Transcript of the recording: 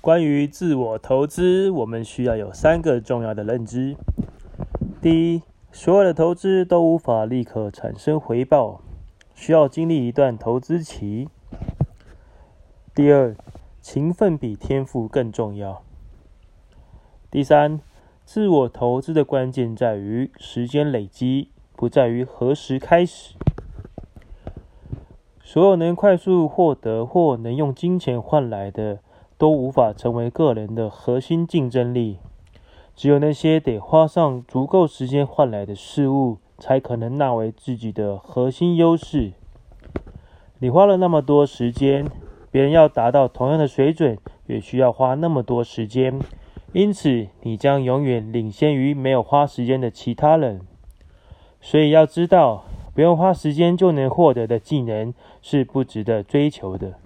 关于自我投资，我们需要有三个重要的认知：第一，所有的投资都无法立刻产生回报，需要经历一段投资期；第二，勤奋比天赋更重要；第三，自我投资的关键在于时间累积，不在于何时开始。所有能快速获得或能用金钱换来的。都无法成为个人的核心竞争力。只有那些得花上足够时间换来的事物，才可能纳为自己的核心优势。你花了那么多时间，别人要达到同样的水准，也需要花那么多时间。因此，你将永远领先于没有花时间的其他人。所以，要知道，不用花时间就能获得的技能是不值得追求的。